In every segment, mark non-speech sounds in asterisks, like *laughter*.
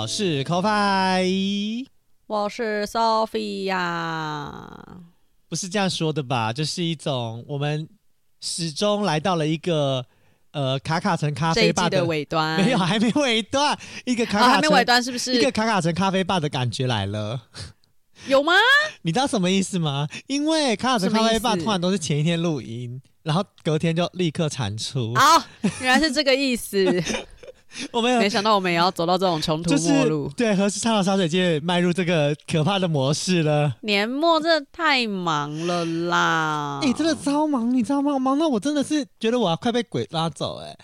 我是 CoFi，我是 Sophia，不是这样说的吧？这是一种我们始终来到了一个呃卡卡城咖啡吧的，的尾端，没有，还没尾端，一个卡卡、哦、还没尾端是不是？一个卡卡城咖啡吧的感觉来了，有吗？*laughs* 你知道什么意思吗？因为卡卡城咖啡吧通常都是前一天录音，然后隔天就立刻产出。哦，原来是这个意思。*laughs* *laughs* 我没有没想到，我们也要走到这种穷途末路。就是、对，和畅聊茶水界迈入这个可怕的模式了。年末真的太忙了啦！哎、欸，真的超忙，你知道吗？忙到我真的是觉得我要快被鬼抓走哎、欸！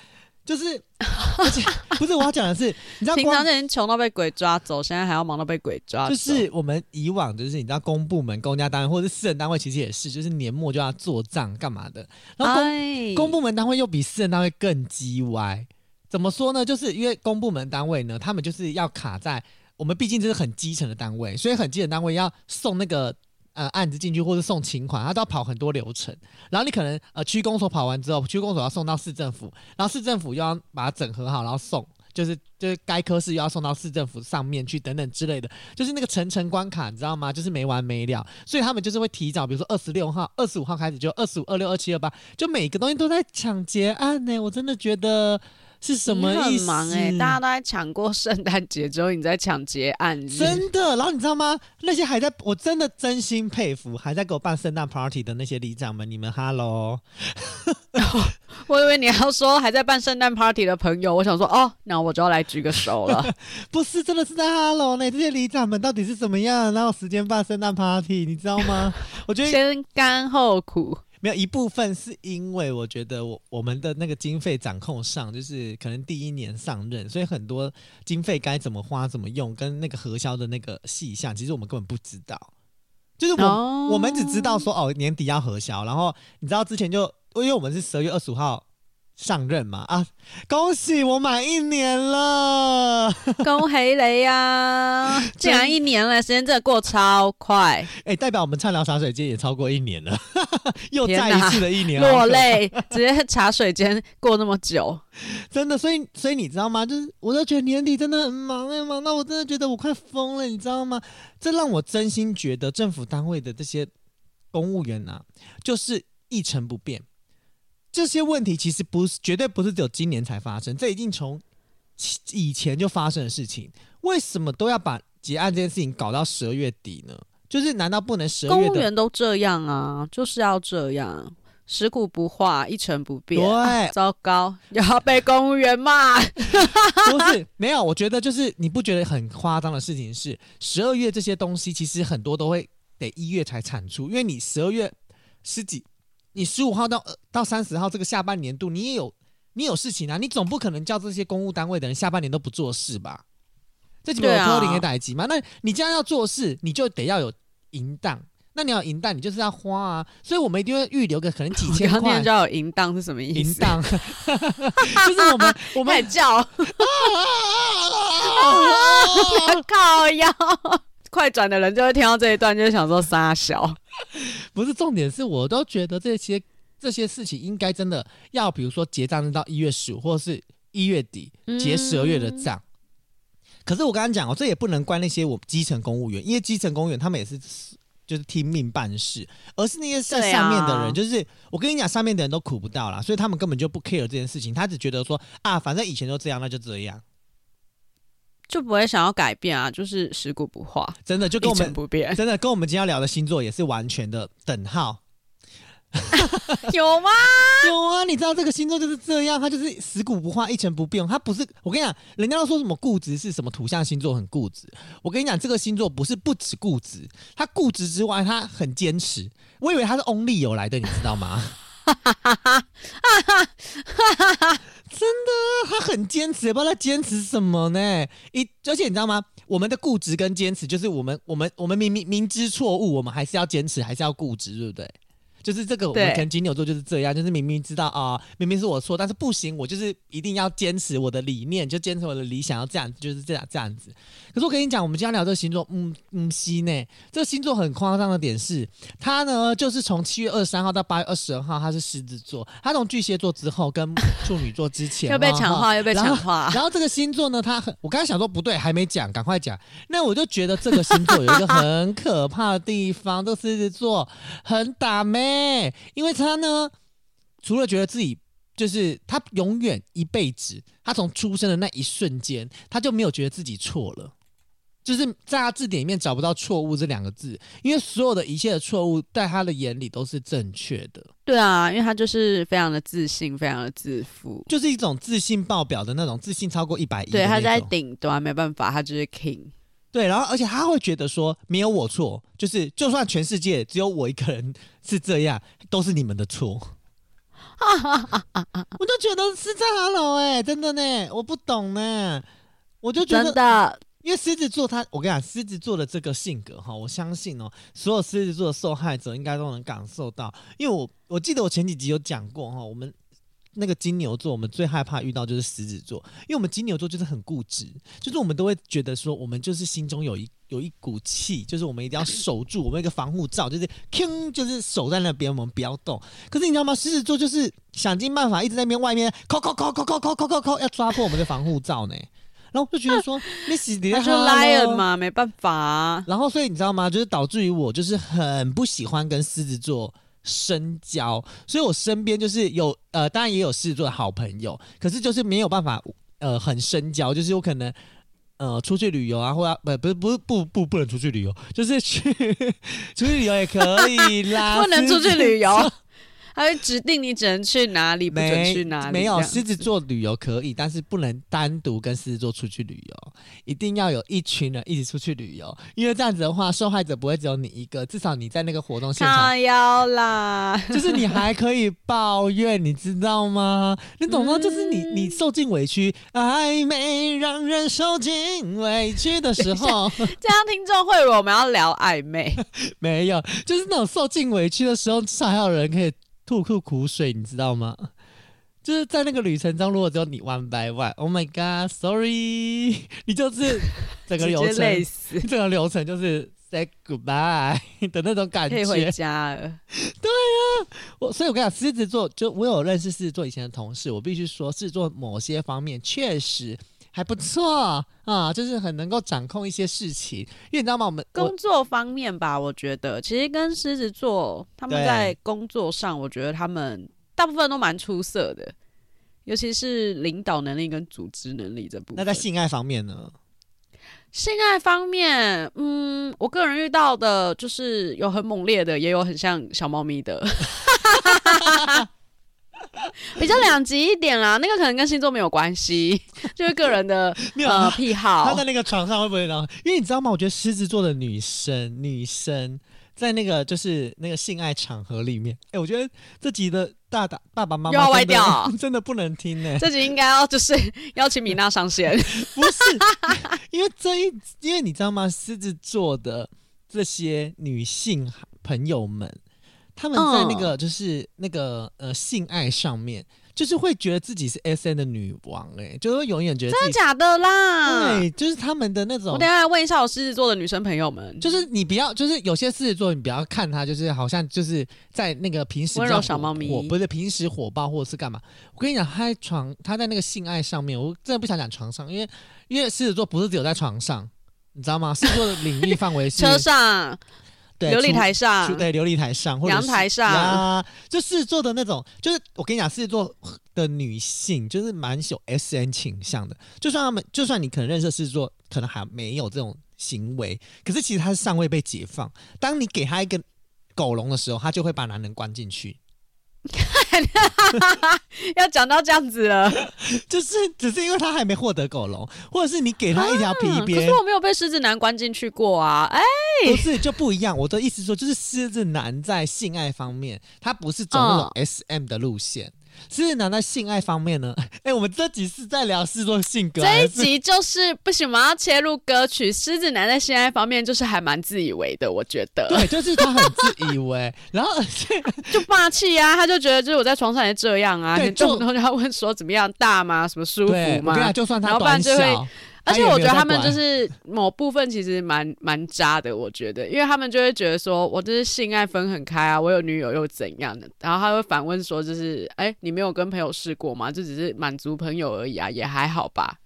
就是，*laughs* 而且不是我要讲的是，你知道，平常就已经穷到被鬼抓走，现在还要忙到被鬼抓走。就是我们以往就是你知道，公部门、公家单位或者是私人单位，其实也是，就是年末就要做账干嘛的。然后公、哎、公部门单位又比私人单位更叽歪。怎么说呢？就是因为公部门单位呢，他们就是要卡在我们，毕竟这是很基层的单位，所以很基层单位要送那个呃案子进去，或者送请款，他都要跑很多流程。然后你可能呃区公所跑完之后，区公所要送到市政府，然后市政府又要把它整合好，然后送，就是就是该科室又要送到市政府上面去，等等之类的，就是那个层层关卡，你知道吗？就是没完没了。所以他们就是会提早，比如说二十六号、二十五号开始，就二十五、二六、二七、二八，就每个东西都在抢劫案呢。我真的觉得。是什么意思？很忙哎、欸，大家都在抢过圣诞节之后，你在抢结案，真的。然后你知道吗？那些还在，我真的真心佩服，还在给我办圣诞 party 的那些里长们，你们哈喽。我以为你要说还在办圣诞 party 的朋友，我想说哦，那我就要来举个手了。*laughs* 不是，真的是在哈喽呢。这些里长们到底是怎么样？哪有时间办圣诞 party？你知道吗？我觉得先甘后苦。没有一部分是因为我觉得我我们的那个经费掌控上，就是可能第一年上任，所以很多经费该怎么花、怎么用，跟那个核销的那个细项，其实我们根本不知道。就是我、oh. 我们只知道说哦，年底要核销，然后你知道之前就因为我们是十二月二十五号。上任嘛啊！恭喜我满一年了，*laughs* 恭喜你呀、啊！*laughs* 竟然一年了，时间真的过超快。哎、欸，代表我们畅聊茶水间也超过一年了，*laughs* 又再一次的一年，落泪，直接茶水间过那么久，真的。所以，所以你知道吗？就是我都觉得年底真的很忙哎，忙到我真的觉得我快疯了，你知道吗？这让我真心觉得政府单位的这些公务员啊，就是一成不变。这些问题其实不是，绝对不是只有今年才发生，这已经从以前就发生的事情。为什么都要把结案这件事情搞到十二月底呢？就是难道不能十二月？公务员都这样啊，就是要这样，食古不化，一成不变。对，糟糕，要被公务员骂。*laughs* 不是，没有，我觉得就是你不觉得很夸张的事情是，十二月这些东西其实很多都会得一月才产出，因为你十二月十几。你十五号到到三十号这个下半年度，你也有你有事情啊，你总不可能叫这些公务单位的人下半年都不做事吧？这几本科林也打击嘛？那你既然要做事，你就得要有银弹。那你要银弹，你就是要花啊。所以我们一定会预留个可能几千块。你知道有银弹是什么意思？银弹 *laughs* 就是我们 *laughs* 我们叫 *laughs* 靠腰。快转的人就会听到这一段，就想说傻小，*laughs* 不是重点是，我都觉得这些这这些事情应该真的要，比如说结账到一月十五，或者是一月底结十二月的账。嗯、可是我刚刚讲哦，这也不能怪那些我基层公务员，因为基层公务员他们也是就是听命办事，而是那些在上面的人，啊、就是我跟你讲，上面的人都苦不到啦，所以他们根本就不 care 这件事情，他只觉得说啊，反正以前都这样，那就这样。就不会想要改变啊，就是食古不化，真的就跟我们不变，真的跟我们今天要聊的星座也是完全的等号。*laughs* 有吗？*laughs* 有啊，你知道这个星座就是这样，它就是食古不化，一成不变。它不是，我跟你讲，人家都说什么固执是什么土象星座很固执，我跟你讲，这个星座不是不止固执，它固执之外，它很坚持。我以为它是 only 有来的，你知道吗？哈哈哈哈哈哈！真的，他很坚持，也不知道他坚持什么呢？一，而且你知道吗？我们的固执跟坚持，就是我们，我们，我们明明明知错误，我们还是要坚持，还是要固执，对不对？就是这个，我们可能金牛座就是这样，就是明明知道啊、呃，明明是我错，但是不行，我就是一定要坚持我的理念，就坚持我的理想，要这样，就是这样这样子。可是我跟你讲，我们今天聊这个星座，嗯嗯，西呢，这个星座很夸张的点是，它呢就是从七月二十三号到八月二十二号，它是狮子座，它从巨蟹座之后跟处女座之前 *laughs* 又被强化，又被强化。然后这个星座呢，它很，我刚才想说不对，还没讲，赶快讲。那我就觉得这个星座有一个很可怕的地方，这狮子座很打咩，因为。他呢，除了觉得自己就是他永远一辈子，他从出生的那一瞬间，他就没有觉得自己错了，就是在他字典里面找不到错误这两个字，因为所有的一切的错误，在他的眼里都是正确的。对啊，因为他就是非常的自信，非常的自负，就是一种自信爆表的那种，自信超过一百亿。对，他在顶端，没办法，他就是 king。对，然后而且他会觉得说没有我错，就是就算全世界只有我一个人是这样，都是你们的错。*laughs* 我就觉得是在 Hello 哎，真的呢，我不懂呢，我就觉得真的，因为狮子座他，我跟你讲，狮子座的这个性格哈，我相信哦，所有狮子座的受害者应该都能感受到，因为我我记得我前几集有讲过哈，我们。那个金牛座，我们最害怕遇到就是狮子座，因为我们金牛座就是很固执，就是我们都会觉得说，我们就是心中有一有一股气，就是我们一定要守住我们一个防护罩，就是铿，就是守在那边，我们不要动。可是你知道吗？狮子座就是想尽办法一直在那边外面，扣扣扣扣扣扣扣扣扣，要抓破我们的防护罩呢。然后就觉得说，*laughs* 你死你就 lion 嘛，没办法啊。然后所以你知道吗？就是导致于我就是很不喜欢跟狮子座。深交，所以我身边就是有呃，当然也有狮子座的好朋友，可是就是没有办法呃很深交，就是有可能呃出去旅游啊，或者不不是不是不不不能出去旅游，就是去 *laughs* 出去旅游也可以啦，*laughs* 不能出去旅游。他会指定你只能去哪里，不准去哪里。没有狮子座旅游可以，但是不能单独跟狮子座出去旅游，一定要有一群人一起出去旅游。因为这样子的话，受害者不会只有你一个，至少你在那个活动现场。要啦，就是你还可以抱怨，你知道吗？你懂吗？就是你你受尽委屈，暧昧让人受尽委屈的时候，*laughs* 这样听众会以为我们要聊暧昧。*laughs* 没有，就是那种受尽委屈的时候，至少还有人可以。吐吐苦水，你知道吗？就是在那个旅程中，如果只有你 one by one，Oh my God，Sorry，*laughs* 你就是 *laughs* 整个流程，累死，*laughs* 整个流程就是 say goodbye 的那种感觉。可以回家了。对呀、啊，我所以我跟你讲，狮子座就我有认识狮子座以前的同事，我必须说，狮子座某些方面确实还不错啊，就是很能够掌控一些事情。因为你知道吗？我们工作方面吧，我觉得其实跟狮子座他们在工作上，我觉得他们大部分都蛮出色的，尤其是领导能力跟组织能力这部分。那在性爱方面呢？性爱方面，嗯，我个人遇到的就是有很猛烈的，也有很像小猫咪的。*laughs* *laughs* 比较两极一点啦，那个可能跟星座没有关系，*laughs* 就是个人的 *laughs* 呃癖好。他在那个床上会不会呢？因为你知道吗？我觉得狮子座的女生，女生在那个就是那个性爱场合里面，哎、欸，我觉得这集的大大爸爸妈妈又要歪掉，真的不能听呢、欸。这集应该要就是邀请米娜上线，不是？因为这一，因为你知道吗？狮子座的这些女性朋友们。他们在那个就是那个呃性爱上面，就是会觉得自己是 S N 的女王、欸，哎，就会永远觉得真的假的啦？对，就是他们的那种。我等下来问一下我狮子座的女生朋友们，就是你不要，就是有些狮子座，你不要看他，就是好像就是在那个平时温柔小猫咪，不是平时火爆或者是干嘛。我跟你讲，他在床，他在那个性爱上面，我真的不想讲床上，因为因为狮子座不是只有在床上，你知道吗？狮子座的领域范围是 *laughs* 车上。对，琉璃台上，对，琉璃台上，或者阳台上，啊，就狮子座的那种，就是我跟你讲，狮子座的女性就是蛮有 S N 倾向的。就算他们，就算你可能认识狮子座，可能还没有这种行为，可是其实他是尚未被解放。当你给他一个狗笼的时候，他就会把男人关进去。*laughs* 要讲到这样子了，*laughs* 就是只是因为他还没获得狗笼，或者是你给他一条皮鞭。可是我没有被狮子男关进去过啊！哎，不是就不一样。我的意思说，就是狮子男在性爱方面，他不是走那种 SM 的路线。嗯狮子男在性爱方面呢？*laughs* 哎、欸，我们这集是在聊狮子座性格。这一集就是不行，我们要切入歌曲。狮子男在性爱方面就是还蛮自以为的，我觉得。对，就是他很自以为，*laughs* 然后而且 *laughs* 就霸气啊，他就觉得就是我在床上也这样啊，你动不动就要问说怎么样，大吗？什么舒服吗？对，就算他短小。而且我觉得他们就是某部分其实蛮蛮渣的，我觉得，因为他们就会觉得说，我就是性爱分很开啊，我有女友又怎样的，然后他会反问说，就是，哎、欸，你没有跟朋友试过吗？这只是满足朋友而已啊，也还好吧。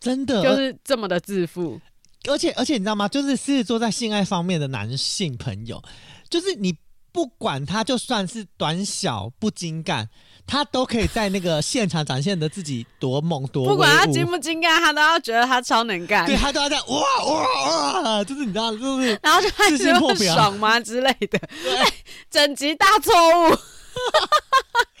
真的，就是这么的自负。而且而且你知道吗？就是狮子座在性爱方面的男性朋友，就是你不管他就算是短小不精干。他都可以在那个现场展现的自己多猛多，不管他精不精干，他都要觉得他超能干。对，他都要这样哇哇哇，就是你知道，就是然后就开始会爽吗之类的？对，*laughs* 整集大错误。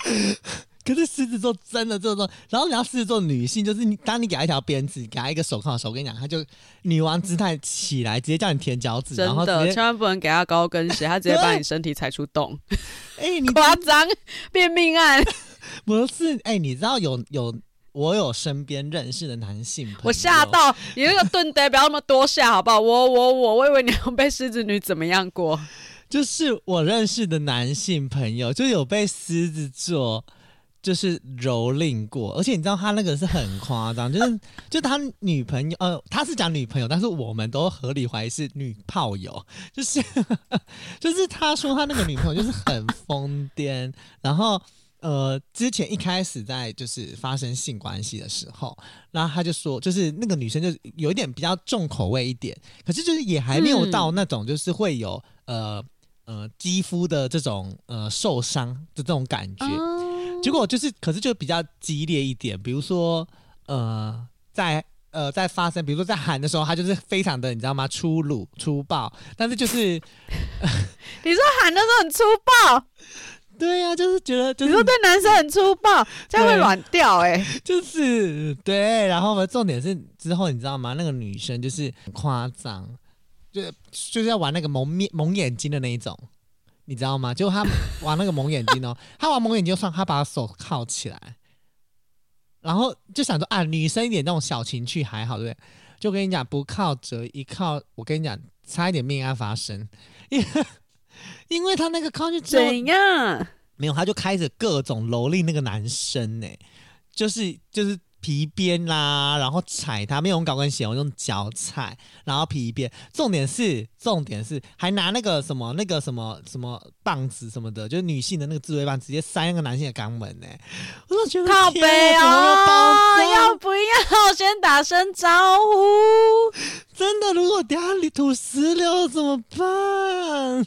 *laughs* 可是狮子座真的这种，然后你要狮子座女性，就是你当你给他一条鞭子，给他一个手铐的时候，我跟你讲，他就女王姿态起来，直接叫你舔脚趾，真的，千万不能给他高跟鞋，他直接把你身体踩出洞。哎、欸，你夸张，变命案。*laughs* 不是，哎、欸，你知道有有我有身边认识的男性朋友，我吓到，你那个盾牌不要那么多下，好不好？我我我，我以为你要被狮子女怎么样过？就是我认识的男性朋友，就有被狮子座。就是蹂躏过，而且你知道他那个是很夸张，*laughs* 就是就他女朋友，呃，他是讲女朋友，但是我们都合理怀疑是女炮友，就是 *laughs* 就是他说他那个女朋友就是很疯癫，然后呃，之前一开始在就是发生性关系的时候，然后他就说，就是那个女生就有一点比较重口味一点，可是就是也还没有到那种就是会有、呃呃肌肤的这种呃受伤的这种感觉。结果就是，可是就比较激烈一点，比如说，呃，在呃在发生，比如说在喊的时候，他就是非常的，你知道吗？粗鲁粗暴，但是就是，*laughs* 你说喊的时候很粗暴，对呀、啊，就是觉得，就是、你说对男生很粗暴，这样会软掉哎、欸，就是对，然后呢，重点是之后你知道吗？那个女生就是很夸张，就就是要玩那个蒙面蒙眼睛的那一种。你知道吗？就他玩那个蒙眼睛哦，*laughs* 他玩蒙眼睛就算，他把手铐起来，然后就想说啊，女生一点那种小情趣还好，对不对？就跟你讲，不靠则一靠，我跟你讲，差一点命案发生，因 *laughs* 为因为他那个靠就怎样？没有，他就开始各种蹂躏那个男生呢，就是就是。皮鞭啦，然后踩它，没有用高跟鞋，我用脚踩，然后皮鞭。重点是，重点是，还拿那个什么，那个什么什么棒子什么的，就是女性的那个自慰棒，直接塞那个男性的肛门呢。我都觉得靠北哦，要不要先打声招呼？真的，如果等下里吐石榴怎么办？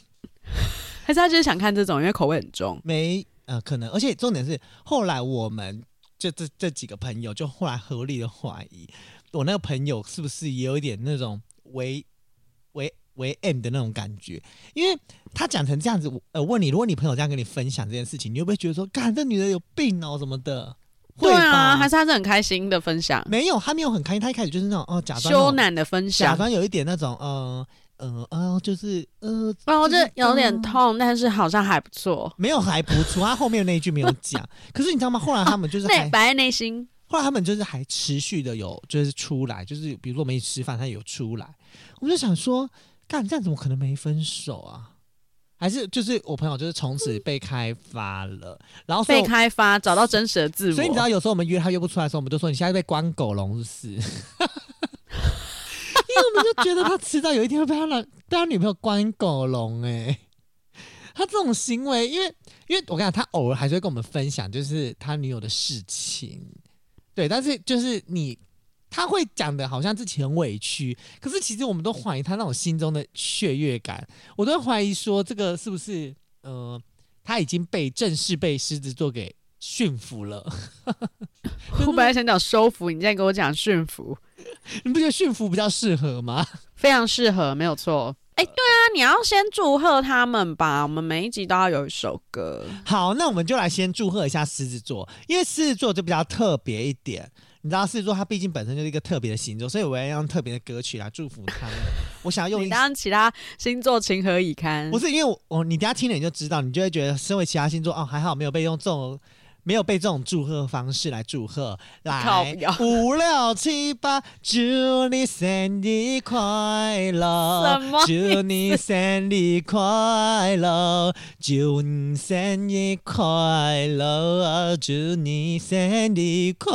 还是他就是想看这种，因为口味很重。没，呃，可能，而且重点是，后来我们。就这这几个朋友，就后来合理的怀疑，我那个朋友是不是也有一点那种为为为 M 的那种感觉？因为他讲成这样子，呃，问你，如果你朋友这样跟你分享这件事情，你会不会觉得说，干这女的有病哦什么的？对啊，还是他是很开心的分享？没有，他没有很开心，他一开始就是那种哦，假装羞赧的分享，假装有一点那种呃。呃呃，就是呃，然后就有点痛，呃、但是好像还不错。没有还不错，他后面那一句没有讲。可是你知道吗？后来他们就是 *laughs* 还摆在内心。后来他们就是还持续的有就是出来，就是比如说我们一起吃饭，他有出来。我就想说，干这样怎么可能没分手啊？还是就是我朋友就是从此被开发了，然后被开发找到真实的自我。所以你知道有时候我们约他约不出来的时候，我们就说你现在被关狗笼是，因为我们就觉得他迟早有一天会被他男被他女朋友关狗笼哎、*laughs* 他这种行为，因为因为我跟你讲，他偶尔还是会跟我们分享，就是他女友的事情，对，但是就是你他会讲的好像自己很委屈，可是其实我们都怀疑他那种心中的雀跃感，我都怀疑说这个是不是呃他已经被正式被狮子座给驯服了。*laughs* 我本来想讲收服，你现在跟我讲驯服，*laughs* 你不觉得驯服比较适合吗？非常适合，没有错。哎、欸，对啊，你要先祝贺他们吧。我们每一集都要有一首歌。好，那我们就来先祝贺一下狮子座，因为狮子座就比较特别一点。你知道狮子座它毕竟本身就是一个特别的星座，所以我要用特别的歌曲来祝福他们。我想要用 *laughs* 你，当其他星座情何以堪？不是，因为我，我你等下听了你就知道，你就会觉得身为其他星座哦，还好没有被用这种。没有被这种祝贺方式来祝贺，来五六七八，祝你生日快乐！祝你生日快乐！祝你生日快乐！祝你生日快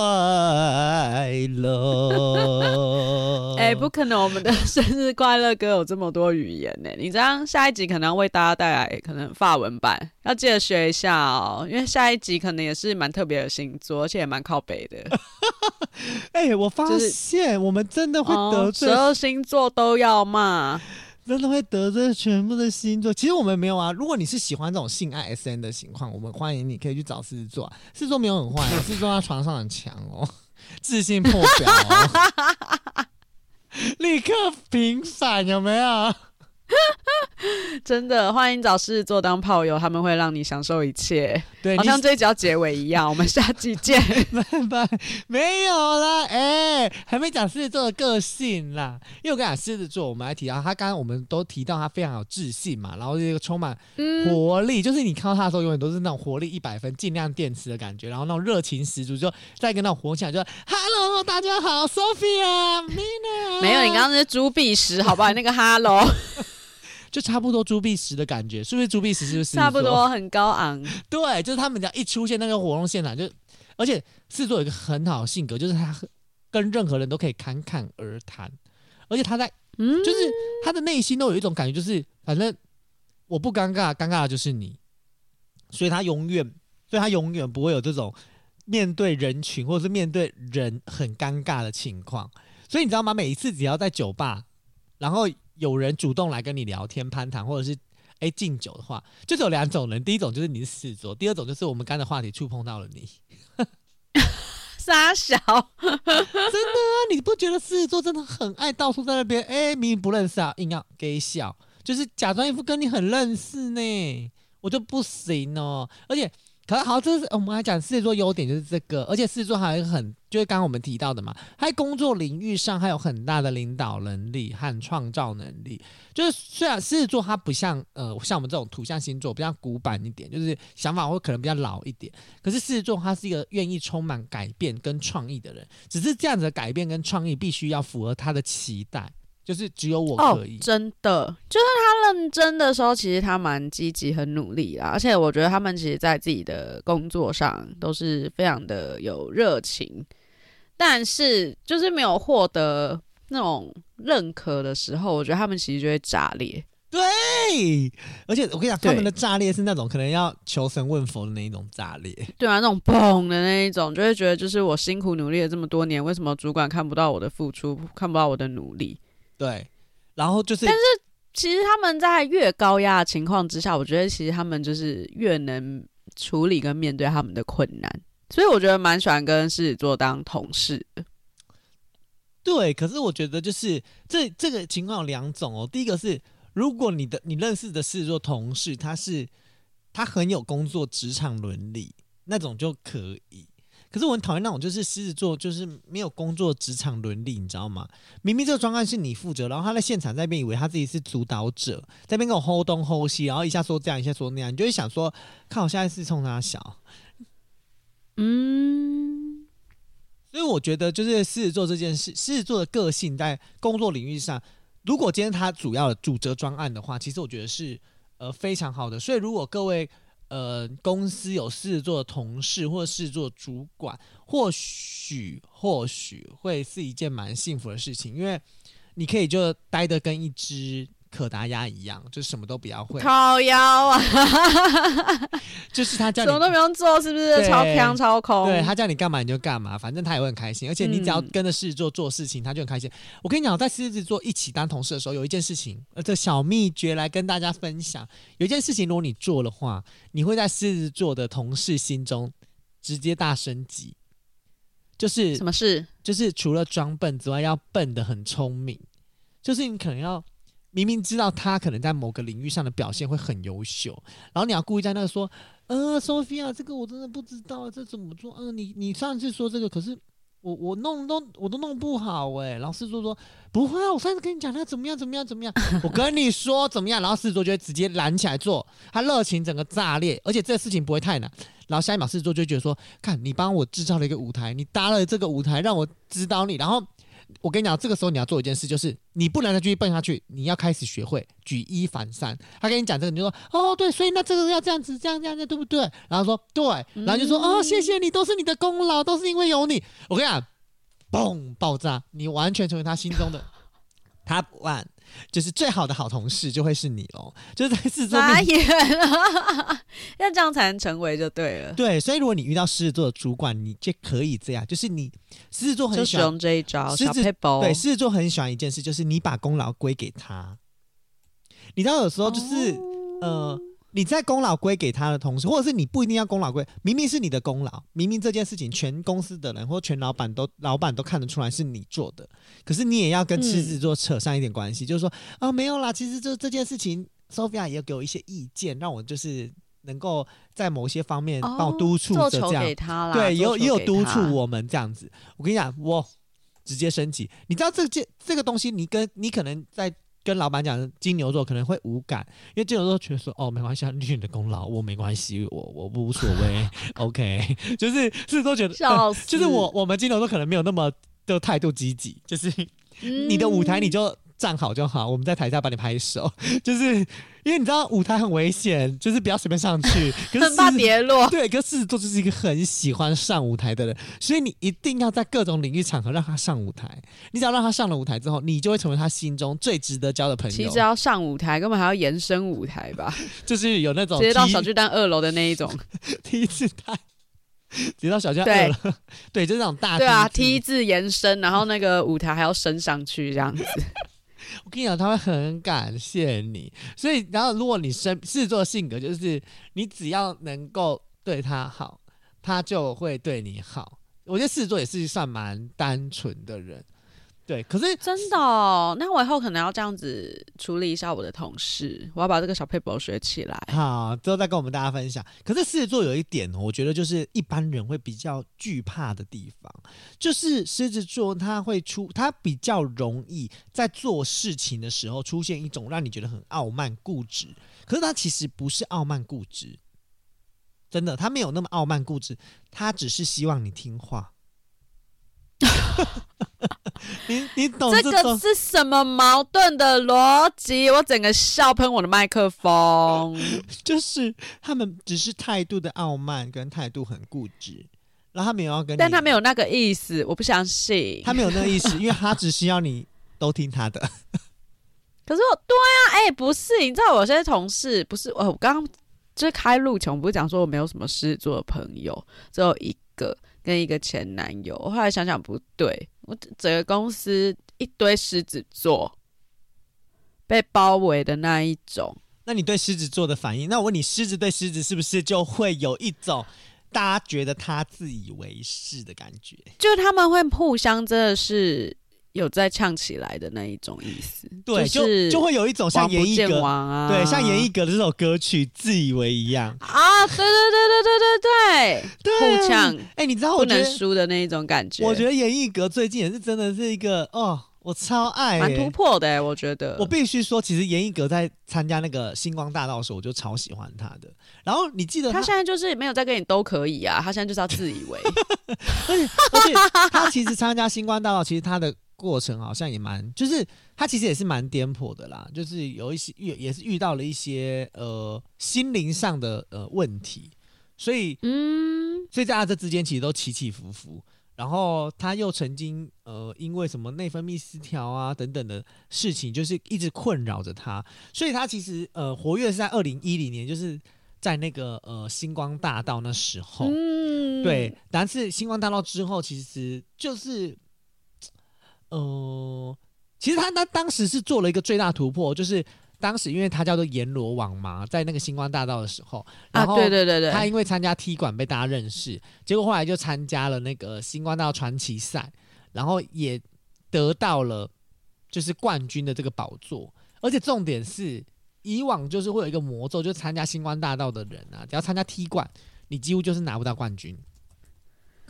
乐！哎，不可能，我们的生日快乐歌有这么多语言呢？你这样下一集可能要为大家带来可能法文版，要记得学一下哦，因为下一集可能也是。蛮特别的星座，而且也蛮靠北的。*laughs* 哎、欸，我发现我们真的会得罪十二星座都要骂，真的会得罪全部的星座。其实我们没有啊。如果你是喜欢这种性爱 S N 的情况，我们欢迎你可以去找狮子座。狮子座没有很坏，*laughs* 狮子座在床上很强哦，自信破表哦，*laughs* 立刻平反有没有？*laughs* 真的欢迎找狮子座当炮友，他们会让你享受一切。对，好像这一集要结尾一样。我们下集见，*laughs* 拜拜。没有啦，哎、欸，还没讲狮子座的个性啦。因为我跟你讲，狮子座我们还提到他，刚刚我们都提到他非常有自信嘛，然后这个充满活力，嗯、就是你看到他的时候，永远都是那种活力一百分、尽量电池的感觉，然后那种热情十足，就再跟那种活起来，就 Hello，大家好，Sophia，Mina。没有，你刚刚是猪鼻石，好不好？那个 Hello。就差不多朱碧石的感觉，是不是朱碧石？是不是差不多很高昂？*laughs* 对，就是他们俩一出现那个活动现场，就而且狮子座有一个很好的性格，就是他跟任何人都可以侃侃而谈，而且他在，嗯，就是他的内心都有一种感觉，就是反正我不尴尬，尴尬的就是你，所以他永远，所以他永远不会有这种面对人群或者是面对人很尴尬的情况。所以你知道吗？每一次只要在酒吧，然后。有人主动来跟你聊天、攀谈，或者是哎敬酒的话，就是有两种人。第一种就是你是狮子座，第二种就是我们刚的话题触碰到了你。*laughs* 傻小，*laughs* 真的啊？你不觉得狮子座真的很爱到处在那边？哎，明明不认识啊，硬要给笑，就是假装一副跟你很认识呢，我就不行哦。而且。可是好，这是我们来讲狮子座优点就是这个，而且狮子座还有一个很，就是刚刚我们提到的嘛，他在工作领域上还有很大的领导能力和创造能力。就是虽然狮子座它不像呃像我们这种土象星座比较古板一点，就是想法会可能比较老一点，可是狮子座他是一个愿意充满改变跟创意的人，只是这样子的改变跟创意必须要符合他的期待。就是只有我可以，哦、真的，就是他认真的时候，其实他蛮积极、很努力啦。而且我觉得他们其实，在自己的工作上都是非常的有热情，但是就是没有获得那种认可的时候，我觉得他们其实就会炸裂。对，而且我跟你讲，他们的炸裂是那种可能要求神问佛的那一种炸裂。对啊，那种砰的那一种，就会觉得就是我辛苦努力了这么多年，为什么主管看不到我的付出，看不到我的努力？对，然后就是，但是其实他们在越高压的情况之下，我觉得其实他们就是越能处理跟面对他们的困难，所以我觉得蛮喜欢跟狮子座当同事的。对，可是我觉得就是这这个情况有两种哦。第一个是，如果你的你认识的狮子座同事，他是他很有工作职场伦理，那种就可以。可是我很讨厌那种，就是狮子座，就是没有工作职场伦理，你知道吗？明明这个专案是你负责，然后他在现场在那边以为他自己是主导者，在那边跟我 hold 东 hold 西，然后一下说这样，一下说那样，你就会想说，看我现在是冲他小，嗯。所以我觉得，就是狮子座这件事，狮子座的个性在工作领域上，如果今天他主要的主责专案的话，其实我觉得是呃非常好的。所以如果各位呃公司有事做的同事或是做主管，或许或许会是一件蛮幸福的事情，因为你可以就待的跟一只。可达鸭一样，就什么都不要会。靠腰啊，就是他叫你什么都不用做，是不是？超强超空。对，他叫你干嘛你就干嘛，反正他也会很开心。而且你只要跟着狮子座做事情，嗯、他就很开心。我跟你讲，在狮子座一起当同事的时候，有一件事情，呃，这小秘诀来跟大家分享。有一件事情，如果你做的话，你会在狮子座的同事心中直接大升级。就是什么事？就是除了装笨之外，要笨的很聪明。就是你可能要。明明知道他可能在某个领域上的表现会很优秀，然后你要故意在那说，呃，Sophia，这个我真的不知道，这怎么做？嗯、呃，你你上次说这个，可是我我弄都我都弄不好哎。老师就说不会啊，我上次跟你讲他怎么样怎么样怎么样，*laughs* 我跟你说怎么样，然后狮子座就会直接拦起来做，他热情整个炸裂，而且这事情不会太难。然后下一秒狮子座就觉得说，看你帮我制造了一个舞台，你搭了这个舞台让我指导你，然后。我跟你讲，这个时候你要做一件事，就是你不能再继续蹦下去，你要开始学会举一反三。他跟你讲这个，你就说哦，对，所以那这个要这样子，这样这样这样，对不对？然后说对，然后就说哦，谢谢你，都是你的功劳，都是因为有你。我跟你讲，嘣，爆炸，你完全成为他心中的 Top One。就是最好的好同事就会是你哦，就是在狮子座面前，*laughs* 要这样才能成为就对了。对，所以如果你遇到狮子座的主管，你就可以这样，就是你狮子座很喜欢用这一招，狮子对狮子座很喜欢一件事，就是你把功劳归给他。你知道有时候就是、哦、呃。你在功劳归给他的同时，或者是你不一定要功劳归，明明是你的功劳，明明这件事情全公司的人或全老板都老板都看得出来是你做的，可是你也要跟狮子座扯上一点关系，嗯、就是说啊没有啦，其实就这件事情，Sophia 也有给我一些意见，让我就是能够在某些方面帮我督促着这样，给他啦对，也有也有督促我们这样子。我跟你讲，我直接升级，你知道这件这个东西，你跟你可能在。跟老板讲，金牛座可能会无感，因为金牛座觉得说，哦，没关系，你你的功劳我没关系，我我无所谓，OK，*laughs* 就是是都觉得，呃、*laughs* 就是我我们金牛座可能没有那么的态度积极，就是你的舞台你就。站好就好，我们在台下帮你拍手，*laughs* 就是因为你知道舞台很危险，就是不要随便上去，*laughs* 可是很怕跌落。对，可是狮子座就是一个很喜欢上舞台的人，所以你一定要在各种领域场合让他上舞台。你只要让他上了舞台之后，你就会成为他心中最值得交的朋友。其实要上舞台，根本还要延伸舞台吧？*laughs* 就是有那种直接到小巨蛋二楼的那一种梯字台，直接到小巨蛋二楼，对，对，就那种大对啊梯字延伸，然后那个舞台还要升上去这样子。我跟你讲，他会很感谢你，所以然后如果你生狮子座性格就是你只要能够对他好，他就会对你好。我觉得狮子座也是算蛮单纯的人。对，可是真的哦，那我以后可能要这样子处理一下我的同事，我要把这个小撇步学起来。好，之后再跟我们大家分享。可是狮子座有一点，我觉得就是一般人会比较惧怕的地方，就是狮子座他会出，他比较容易在做事情的时候出现一种让你觉得很傲慢固执。可是他其实不是傲慢固执，真的，他没有那么傲慢固执，他只是希望你听话。*laughs* 你你懂这，这个是什么矛盾的逻辑？我整个笑喷我的麦克风。*laughs* 就是他们只是态度的傲慢跟态度很固执，然后他没有要跟你，但他没有那个意思，我不相信他没有那个意思，因为他只需要你都听他的。*laughs* 可是我对啊，哎、欸，不是，你知道我有些同事不是，我刚刚就是开路前，我不是讲说我没有什么事做的朋友，只有一个。跟一个前男友，我后来想想不对，我整个公司一堆狮子座被包围的那一种。那你对狮子座的反应？那我问你，狮子对狮子是不是就会有一种大家觉得他自以为是的感觉？就他们会互相真的是。有在唱起来的那一种意思，对，就是就就会有一种像严艺格啊，对，像严艺格的这首歌曲《自以为》一样啊，对对对对对对对，互呛，哎、欸，你知道我不能输的那一种感觉。我觉得严艺格最近也是真的是一个哦，我超爱、欸，蛮突破的、欸，我觉得。我必须说，其实严艺格在参加那个星光大道的时候，我就超喜欢他的。然后你记得他，他现在就是没有在跟你都可以啊，他现在就是要自以为。*laughs* 而且而且他其实参加星光大道，其实他的。过程好像也蛮，就是他其实也是蛮颠簸的啦，就是有一些遇也是遇到了一些呃心灵上的呃问题，所以嗯，所以在他这之间其实都起起伏伏。然后他又曾经呃因为什么内分泌失调啊等等的事情，就是一直困扰着他，所以他其实呃活跃是在二零一零年，就是在那个呃星光大道那时候，嗯、对，但是星光大道之后，其实就是呃，其实他他当时是做了一个最大突破，就是。当时因为他叫做阎罗王嘛，在那个星光大道的时候，然后对对对对，他因为参加踢馆被大家认识，结果后来就参加了那个星光大道传奇赛，然后也得到了就是冠军的这个宝座，而且重点是以往就是会有一个魔咒，就参加星光大道的人啊，只要参加踢馆，你几乎就是拿不到冠军。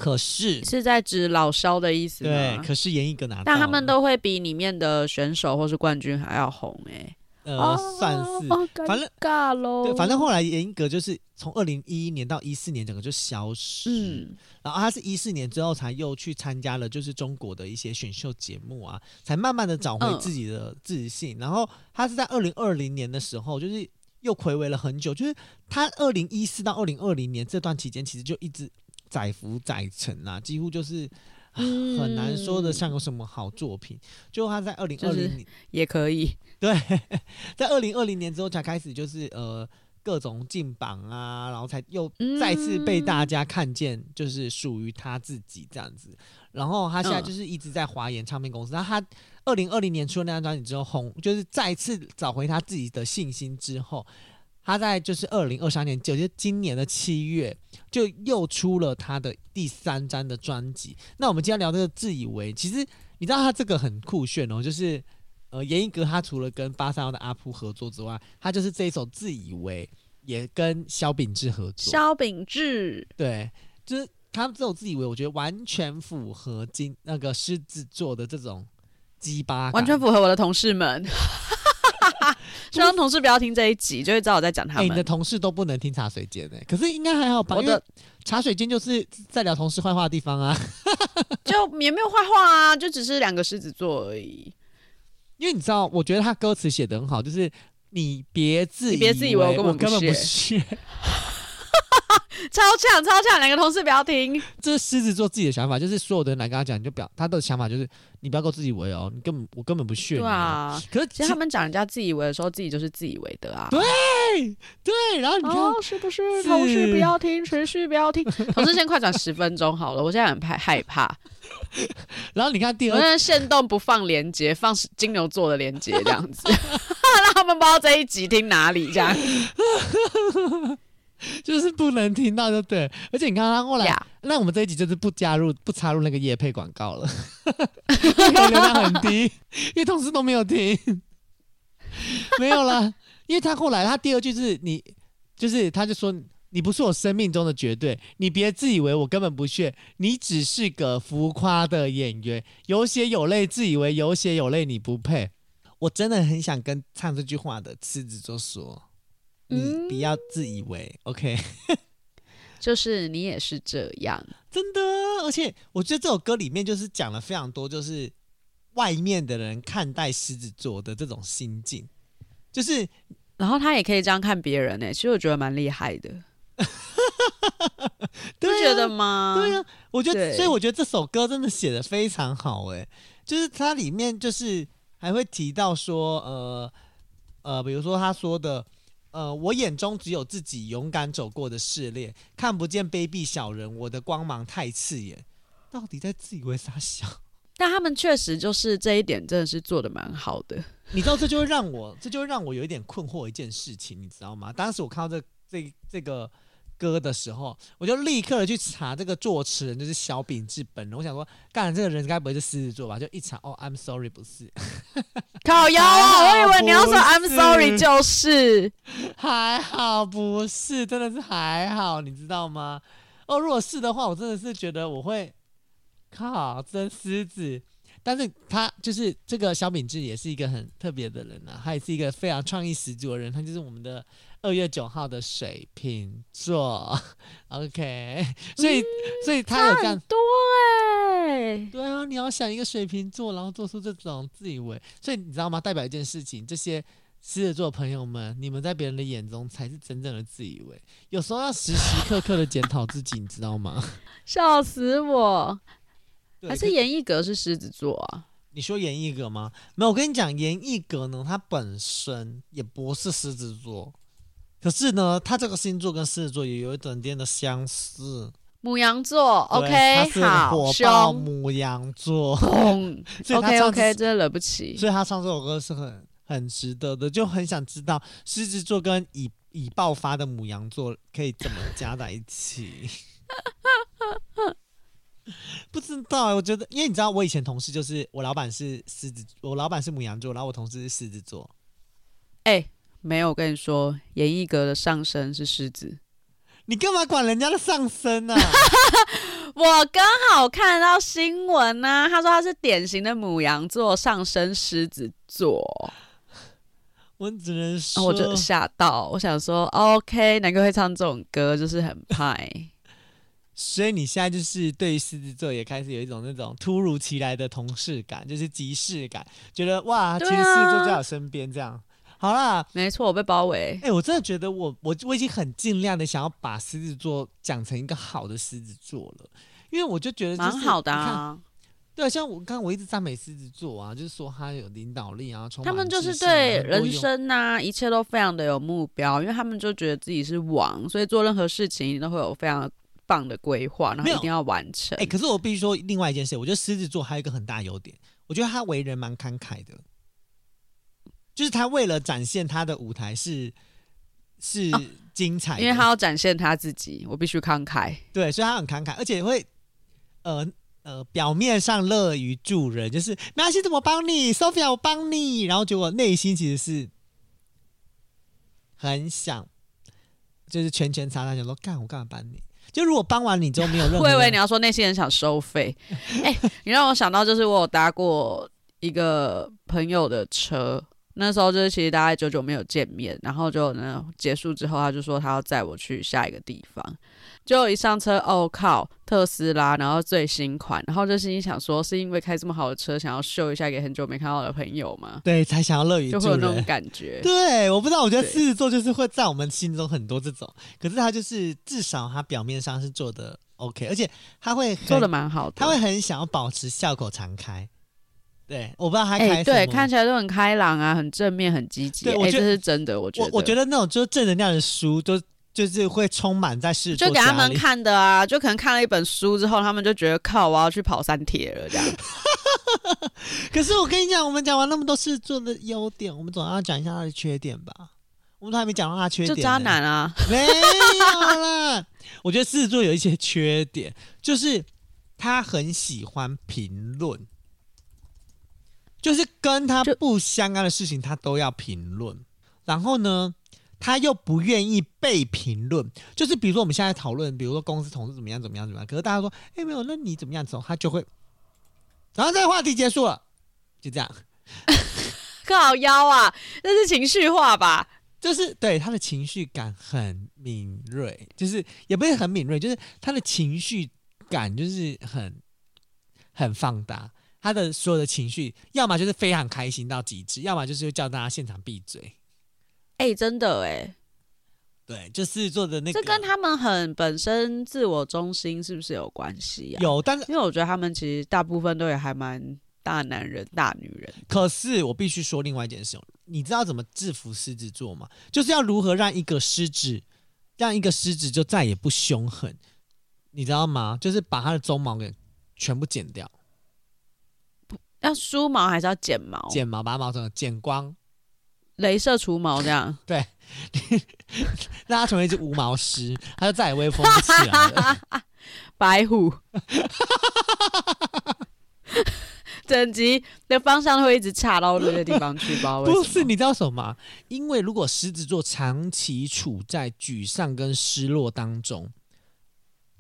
可是是在指老萧的意思吗？对，可是严一格拿到，但他们都会比里面的选手或是冠军还要红哎、欸。呃，啊、算是，反正尬咯，对，反正后来严格就是从二零一一年到一四年，整个就消失。嗯，然后他是一四年之后才又去参加了，就是中国的一些选秀节目啊，才慢慢的找回自己的自信。嗯、然后他是在二零二零年的时候，就是又睽违了很久，就是他二零一四到二零二零年这段期间，其实就一直载浮载沉啊，几乎就是。啊、很难说的，像有什么好作品？就他在二零二零年也可以，*laughs* 对，在二零二零年之后才开始，就是呃各种进榜啊，然后才又再次被大家看见，就是属于他自己这样子。然后他现在就是一直在华研唱片公司。然后他二零二零年出了那张专辑之后红，就是再次找回他自己的信心之后。他在就是二零二三年，就是今年的七月，就又出了他的第三张的专辑。那我们今天聊这个自以为，其实你知道他这个很酷炫哦，就是呃，严一格他除了跟八三幺的阿铺合作之外，他就是这一首自以为也跟萧秉治合作。萧秉治，对，就是他这首自以为，我觉得完全符合金那个狮子座的这种鸡巴，完全符合我的同事们。*laughs* 希望同事不要听这一集，就会知道我在讲他们。欸、你的同事都不能听茶水间的，可是应该还好吧？我的茶水间就是在聊同事坏话的地方啊，*laughs* 就也没有坏话啊，就只是两个狮子座而已。因为你知道，我觉得他歌词写得很好，就是你别自你别自以为我根本不屑。超强超强，两个同事不要听。这是狮子座自己的想法，就是所有的人来跟他讲，你就表他的想法就是你不要够自以为哦，你根本我根本不屑。对啊，可是其实他们讲人家自以为的时候，自己就是自以为的啊。对对，然后你看、哦、是不是？是同事不要听，持续不要听。同事先快转十分钟好了，我现在很害害怕。然后你看第二，我现在限动不放连接，放金牛座的连接这样子，*laughs* 让他们不知道这一集听哪里这样。*laughs* 就是不能听到就对，而且你看他后来.那我们这一集就是不加入、不插入那个夜配广告了，*laughs* 流量很低，因为同事都没有听，没有了，因为他后来他第二句是你，就是他就说你不是我生命中的绝对，你别自以为我根本不屑，你只是个浮夸的演员，有血有泪，自以为有血有泪你不配，我真的很想跟唱这句话的狮子座说。你不要自以为、嗯、OK，就是你也是这样，*laughs* 真的。而且我觉得这首歌里面就是讲了非常多，就是外面的人看待狮子座的这种心境，就是然后他也可以这样看别人呢。其实我觉得蛮厉害的，*laughs* 不觉得吗？对啊，我觉得，所以我觉得这首歌真的写的非常好哎，就是它里面就是还会提到说，呃呃，比如说他说的。呃，我眼中只有自己勇敢走过的试炼，看不见卑鄙小人，我的光芒太刺眼。到底在自以为啥想？*laughs* 但他们确实就是这一点，真的是做的蛮好的。你知道，这就会让我，这就会让我有一点困惑一件事情，你知道吗？当时我看到这这这个。歌的时候，我就立刻的去查这个作词人，就是小秉治本人。我想说，干这个人该不会是狮子座吧？就一查，哦，I'm sorry，不是，*laughs* 靠腰啊！我以为你要说 I'm sorry，就是，还好不是，真的是还好，你知道吗？哦，如果是的话，我真的是觉得我会靠真狮子。但是他就是这个小秉志，也是一个很特别的人啊，他也是一个非常创意十足的人，他就是我们的。二月九号的水瓶座，*laughs* OK，所以、嗯、所以他有这样多哎、对对啊，你要想一个水瓶座，然后做出这种自以为，所以你知道吗？代表一件事情，这些狮子座朋友们，你们在别人的眼中才是真正的自以为。有时候要时时刻刻的检讨自己，你知道吗？*laughs* 笑死我！还是严艺格是狮子座啊？你说严艺格吗？没有，我跟你讲，严艺格呢，他本身也不是狮子座。可是呢，他这个星座跟狮子座也有一点点的相似。母羊座，OK，好，凶。母羊座，OK *laughs* OK，真的惹不起。所以他唱这首歌是很很值得的，就很想知道狮子座跟已已爆发的母羊座可以怎么加在一起。*laughs* 不知道，我觉得，因为你知道，我以前同事就是我老板是狮子，我老板是母羊座，然后我同事是狮子座。哎、欸。没有，我跟你说，严艺格的上身是狮子。你干嘛管人家的上身呢、啊？*laughs* 我刚好看到新闻呢、啊，他说他是典型的母羊座，上升狮子座。我只能说，我就吓到，我想说，OK，哪个会唱这种歌，就是很派。*laughs* 所以你现在就是对狮子座也开始有一种那种突如其来的同事感，就是即视感，觉得哇，其实狮子座在我身边这样。好啦，没错，我被包围。哎、欸，我真的觉得我我我已经很尽量的想要把狮子座讲成一个好的狮子座了，因为我就觉得蛮好的啊。对，像我刚刚我一直赞美狮子座啊，就是说他有领导力啊，他们就是对人生啊，一切都非常的有目标，因为他们就觉得自己是王，所以做任何事情都会有非常棒的规划，然后一定要完成。哎、欸，可是我必须说另外一件事，我觉得狮子座还有一个很大优点，我觉得他为人蛮慷慨的。就是他为了展现他的舞台是是精彩的，因为他要展现他自己，我必须慷慨。对，所以他很慷慨，而且会呃呃表面上乐于助人，就是没关系，怎么帮你，Sophia 我帮你，然后结果内心其实是很想，就是拳拳擦擦，想说干我干嘛帮你？就如果帮完你之后没有任何，*laughs* 我以为你要说那些人想收费。*laughs* 哎、欸，你让我想到就是我有搭过一个朋友的车。那时候就是其实大概久久没有见面，然后就呢结束之后，他就说他要载我去下一个地方。就一上车，哦靠，特斯拉，然后最新款，然后就心里想说，是因为开这么好的车，想要秀一下给很久没看到的朋友吗？对，才想要乐于就会有那种感觉。对，我不知道，我觉得狮子座就是会在我们心中很多这种，可是他就是至少他表面上是做的 OK，而且他会做的蛮好的，他会很想要保持笑口常开。对，我不知道他开对，看起来都很开朗啊，很正面，很积极。对，我觉得、欸、这是真的。我觉得，我，我觉得那种就是正能量的书，都就是会充满在世。就给他们看的啊，就可能看了一本书之后，他们就觉得靠，我要去跑山铁了这样。*laughs* 可是我跟你讲，我们讲完那么多狮子座的优点，我们总要讲一下他的缺点吧？我们都还没讲到他缺点，就渣男啊？没有啦。我觉得狮子座有一些缺点，就是他很喜欢评论。就是跟他不相干的事情，他都要评论。然后呢，他又不愿意被评论。就是比如说我们现在讨论，比如说公司同事怎么样怎么样怎么样。可是大家说，哎、欸，没有，那你怎么样？之后他就会，然后这个话题结束了，就这样。*laughs* 靠腰啊，那是情绪化吧？就是对他的情绪感很敏锐，就是也不是很敏锐，就是他的情绪感就是很很放大。他的所有的情绪，要么就是非常开心到极致，要么就是叫大家现场闭嘴。哎、欸，真的哎，对，就是做的那个，这跟他们很本身自我中心是不是有关系啊？有，但是因为我觉得他们其实大部分都也还蛮大男人、大女人。可是我必须说另外一件事，你知道怎么制服狮子座吗？就是要如何让一个狮子，让一个狮子就再也不凶狠，你知道吗？就是把他的鬃毛给全部剪掉。要梳毛还是要剪毛？剪毛，把毛整个剪光，镭射除毛这样。对，*laughs* 让他成为一只无毛狮，他就再也威风不起来了。*laughs* 白虎，整集的方向会一直岔到那个地方去，不，*laughs* 不是，你知道什么吗？因为如果狮子座长期处在沮丧跟失落当中。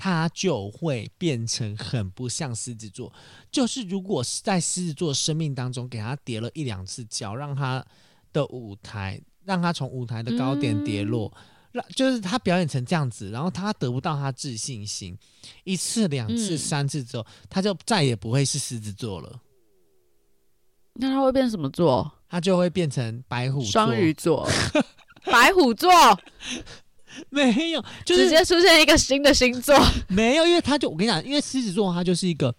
他就会变成很不像狮子座，就是如果是在狮子座生命当中给他叠了一两次跤，让他的舞台，让他从舞台的高点跌落，嗯、就是他表演成这样子，然后他得不到他自信心，一次、两次、三次之后，嗯、他就再也不会是狮子座了。那他会变什么座？他就会变成白虎座、双鱼座、白虎座。*laughs* 没有，就是、直接出现一个新的星座。*laughs* 没有，因为他就我跟你讲，因为狮子座他就是一个，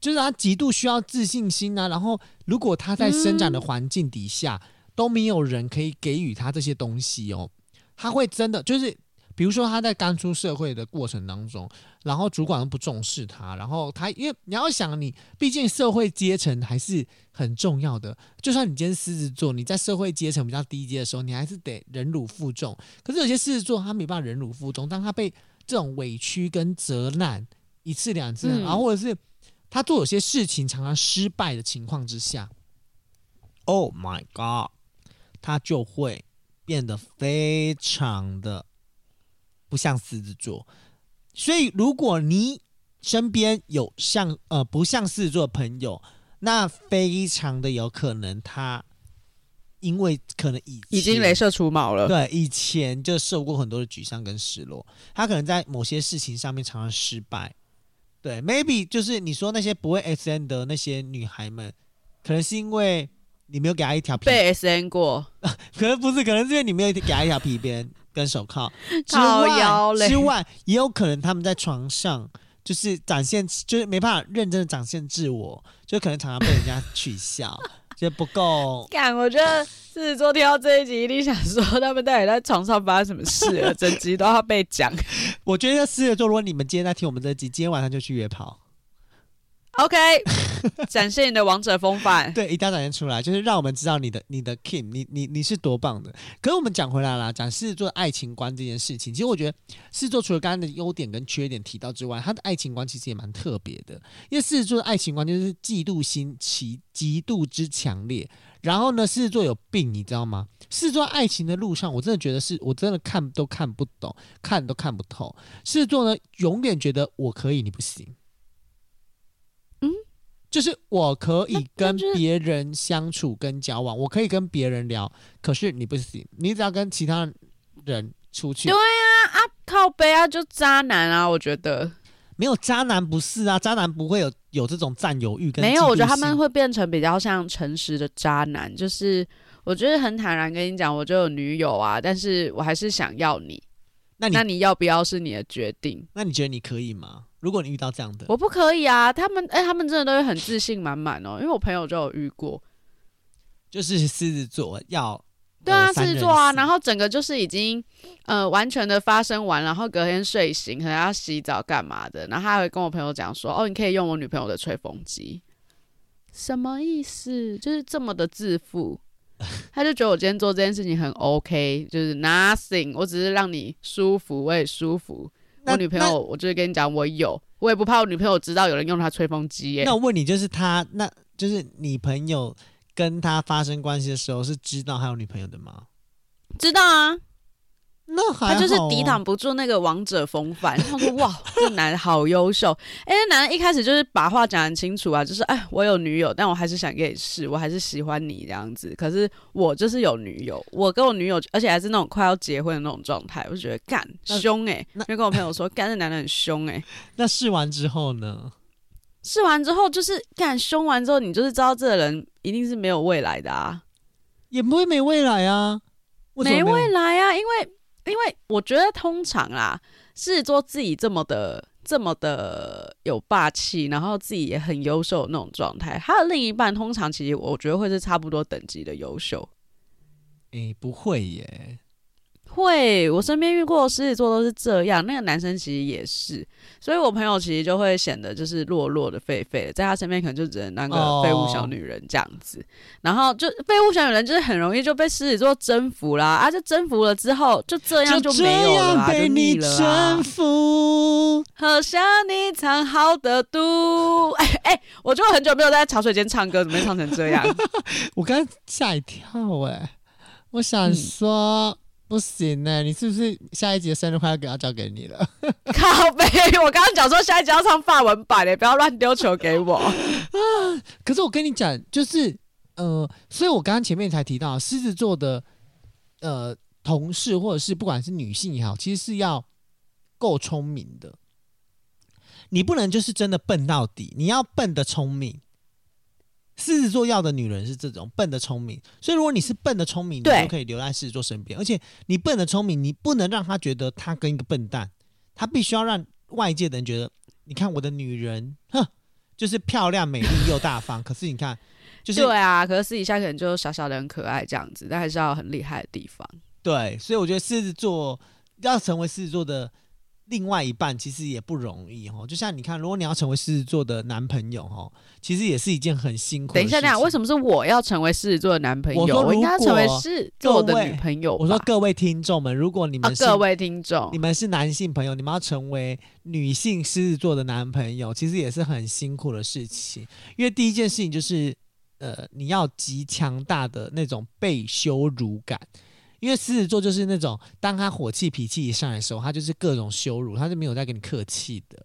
就是他极度需要自信心啊。然后如果他在生长的环境底下、嗯、都没有人可以给予他这些东西哦，他会真的就是。比如说他在刚出社会的过程当中，然后主管都不重视他，然后他因为你要想你，毕竟社会阶层还是很重要的。就算你今天狮子座，你在社会阶层比较低阶的时候，你还是得忍辱负重。可是有些狮子座他没办法忍辱负重，当他被这种委屈跟责难一次两次，嗯、然后或者是他做有些事情常常失败的情况之下，Oh my God，他就会变得非常的。不像狮子座，所以如果你身边有像呃不像狮子座的朋友，那非常的有可能他因为可能以已经镭射除毛了，对，以前就受过很多的沮丧跟失落，他可能在某些事情上面常常失败，对，maybe 就是你说那些不会 S N 的那些女孩们，可能是因为你没有给她一条皮被 SM 过，*laughs* 可能不是，可能是因为你没有给她一条皮鞭。跟手铐 *laughs* 之外，之外也有可能他们在床上就是展现，就是没办法认真的展现自我，就可能常常被人家取笑，*laughs* 就不够。干，我觉得狮子座听到这一集一定想说，他们到底在床上发生什么事了，*laughs* 整集都要被讲。我觉得狮子座，如果你们今天在听我们这集，今天晚上就去约炮。OK，*laughs* 展现你的王者风范。对，一定要展现出来，就是让我们知道你的你的 King，你你你是多棒的。可是我们讲回来了，讲狮子座爱情观这件事情，其实我觉得狮子座除了刚刚的优点跟缺点提到之外，他的爱情观其实也蛮特别的。因为狮子座的爱情观就是嫉妒心其极度之强烈。然后呢，狮子座有病，你知道吗？狮子座爱情的路上，我真的觉得是我真的看都看不懂，看都看不透。狮子座呢，永远觉得我可以，你不行。就是我可以跟别人相处跟交往，我可以跟别人聊，可是你不行，你只要跟其他人出去。对啊，啊靠背啊，就渣男啊！我觉得没有渣男不是啊，渣男不会有有这种占有欲跟。没有，我觉得他们会变成比较像诚实的渣男，就是我觉得很坦然跟你讲，我就有女友啊，但是我还是想要你。那你那你要不要是你的决定？那你觉得你可以吗？如果你遇到这样的，我不可以啊！他们哎、欸，他们真的都会很自信满满哦。因为我朋友就有遇过，就是狮子座要对啊，狮子座啊，然后整个就是已经呃完全的发生完，然后隔天睡醒可能要洗澡干嘛的，然后他还会跟我朋友讲说：“哦，你可以用我女朋友的吹风机。”什么意思？就是这么的自负，*laughs* 他就觉得我今天做这件事情很 OK，就是 nothing，我只是让你舒服，我也舒服。我女朋友，我就是跟你讲，我有，我也不怕我女朋友知道有人用她吹风机耶。那我问你，就是他，那就是你朋友跟他发生关系的时候，是知道他有女朋友的吗？知道啊。那还他就是抵挡不住那个王者风范。他说：“ *laughs* 哇，这男的好优秀。”哎，那男的一开始就是把话讲很清楚啊，就是哎，我有女友，但我还是想给你试，我还是喜欢你这样子。可是我就是有女友，我跟我女友，而且还是那种快要结婚的那种状态，我就觉得干凶哎，就跟我朋友说 *laughs* 干，这男的很凶哎。那试完之后呢？试完之后就是干凶完之后，你就是知道这个人一定是没有未来的啊，也不会没未来啊，没，没未来啊，因为。因为我觉得通常啦，是做自己这么的、这么的有霸气，然后自己也很优秀的那种状态，他的另一半通常其实我觉得会是差不多等级的优秀。诶，不会耶。会，我身边遇过的狮子座都是这样。那个男生其实也是，所以我朋友其实就会显得就是弱弱的、废废的，在他身边可能就只能当个废物小女人这样子。Oh. 然后就废物小女人就是很容易就被狮子座征服啦，啊，就征服了之后就这样就没有了啦，就腻了啊。喝下你藏好的毒。哎哎，我就很久没有在茶水间唱歌，怎么会唱成这样？*laughs* 我刚吓一跳哎、欸，我想说。嗯不行呢、欸，你是不是下一集的生日快乐给要交给你了？*laughs* 靠背，我刚刚讲说下一集要唱法文版的，不要乱丢球给我。*laughs* 可是我跟你讲，就是呃，所以我刚刚前面才提到狮子座的呃同事或者是不管是女性也好，其实是要够聪明的。你不能就是真的笨到底，你要笨的聪明。狮子座要的女人是这种笨的聪明，所以如果你是笨的聪明，你就可以留在狮子座身边。而且你笨的聪明，你不能让他觉得他跟一个笨蛋，他必须要让外界的人觉得，你看我的女人，哼，就是漂亮、美丽又大方。*laughs* 可是你看，就是对啊，可是私底下可能就小小的很可爱这样子，但还是要很厉害的地方。对，所以我觉得狮子座要成为狮子座的。另外一半其实也不容易哦，就像你看，如果你要成为狮子座的男朋友哦，其实也是一件很辛苦的事情。等一下，等一下，为什么是我要成为狮子座的男朋友？我应该要成为狮子座的女朋友。我说，各位听众们，如果你们各位听众，你们是男性朋友，你们要成为女性狮子座的男朋友，其实也是很辛苦的事情。因为第一件事情就是，呃，你要极强大的那种被羞辱感。因为狮子座就是那种，当他火气脾气一上来的时候，他就是各种羞辱，他是没有在跟你客气的。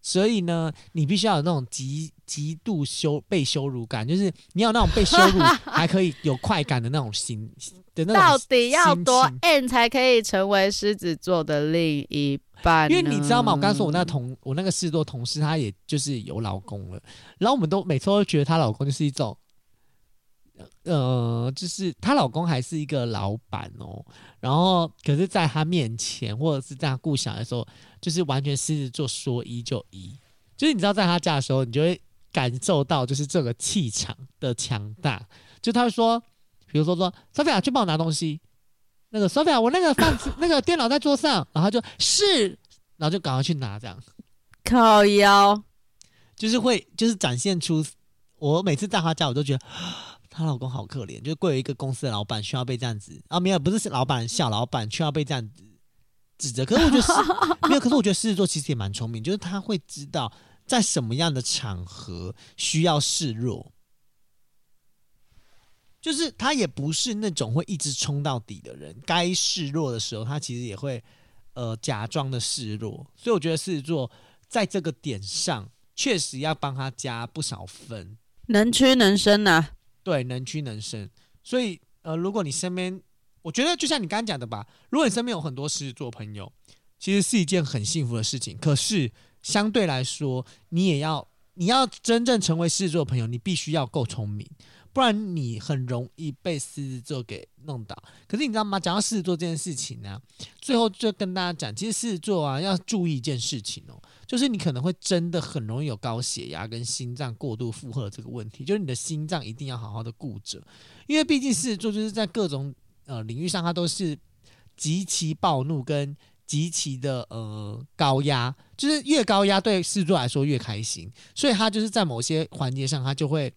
所以呢，你必须要有那种极极度羞被羞辱感，就是你要有那种被羞辱 *laughs* 还可以有快感的那种心的那种。到底要多 N 才可以成为狮子座的另一半？因为你知道吗？我刚刚说我那个同我那个狮子座同事，她也就是有老公了，然后我们都每次都觉得她老公就是一种。呃，就是她老公还是一个老板哦，然后可是在她面前或者是在她顾小的时候，就是完全狮子座说一就一，就是你知道在她家的时候，你就会感受到就是这个气场的强大。就他会说，比如说说，Sophia 去帮我拿东西，那个 Sophia 我那个饭 *laughs* 那个电脑在桌上，然后就是，然后就赶快去拿这样，靠腰，就是会就是展现出我每次在她家我都觉得。她老公好可怜，就是贵为一个公司的老板，需要被这样子啊？没有，不是老板小老板，需要被这样子指责。可是我觉得是 *laughs* 没有，可是我觉得狮子座其实也蛮聪明，就是他会知道在什么样的场合需要示弱，就是他也不是那种会一直冲到底的人，该示弱的时候，他其实也会呃假装的示弱。所以我觉得狮子座在这个点上确实要帮他加不少分，能屈能伸呐。对，能屈能伸，所以呃，如果你身边，我觉得就像你刚刚讲的吧，如果你身边有很多狮子座朋友，其实是一件很幸福的事情。可是相对来说，你也要，你要真正成为狮子座朋友，你必须要够聪明。不然你很容易被狮子座给弄倒。可是你知道吗？讲到狮子座这件事情呢、最后就跟大家讲，其实狮子座啊要注意一件事情哦，就是你可能会真的很容易有高血压跟心脏过度负荷这个问题，就是你的心脏一定要好好的顾着，因为毕竟狮子座就是在各种呃领域上，它都是极其暴怒跟极其的呃高压，就是越高压对狮子座来说越开心，所以他就是在某些环节上，他就会。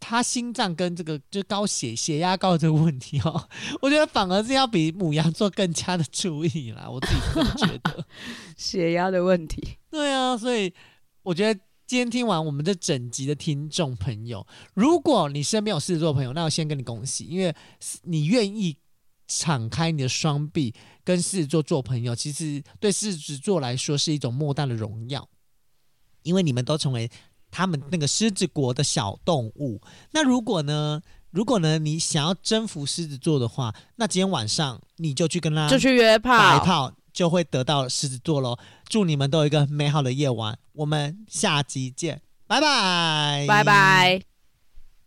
他心脏跟这个就高血血压高的这个问题哦，*laughs* 我觉得反而是要比母羊座更加的注意啦。我自己觉得，*laughs* 血压的问题。对啊，所以我觉得今天听完我们这整集的听众朋友，如果你身边有狮子座朋友，那我先跟你恭喜，因为你愿意敞开你的双臂跟狮子座做朋友，其实对狮子座来说是一种莫大的荣耀，因为你们都成为。他们那个狮子国的小动物。那如果呢？如果呢？你想要征服狮子座的话，那今天晚上你就去跟他，就去约炮，打一炮就会得到狮子座喽。祝你们都有一个美好的夜晚。我们下集见，拜拜，拜拜。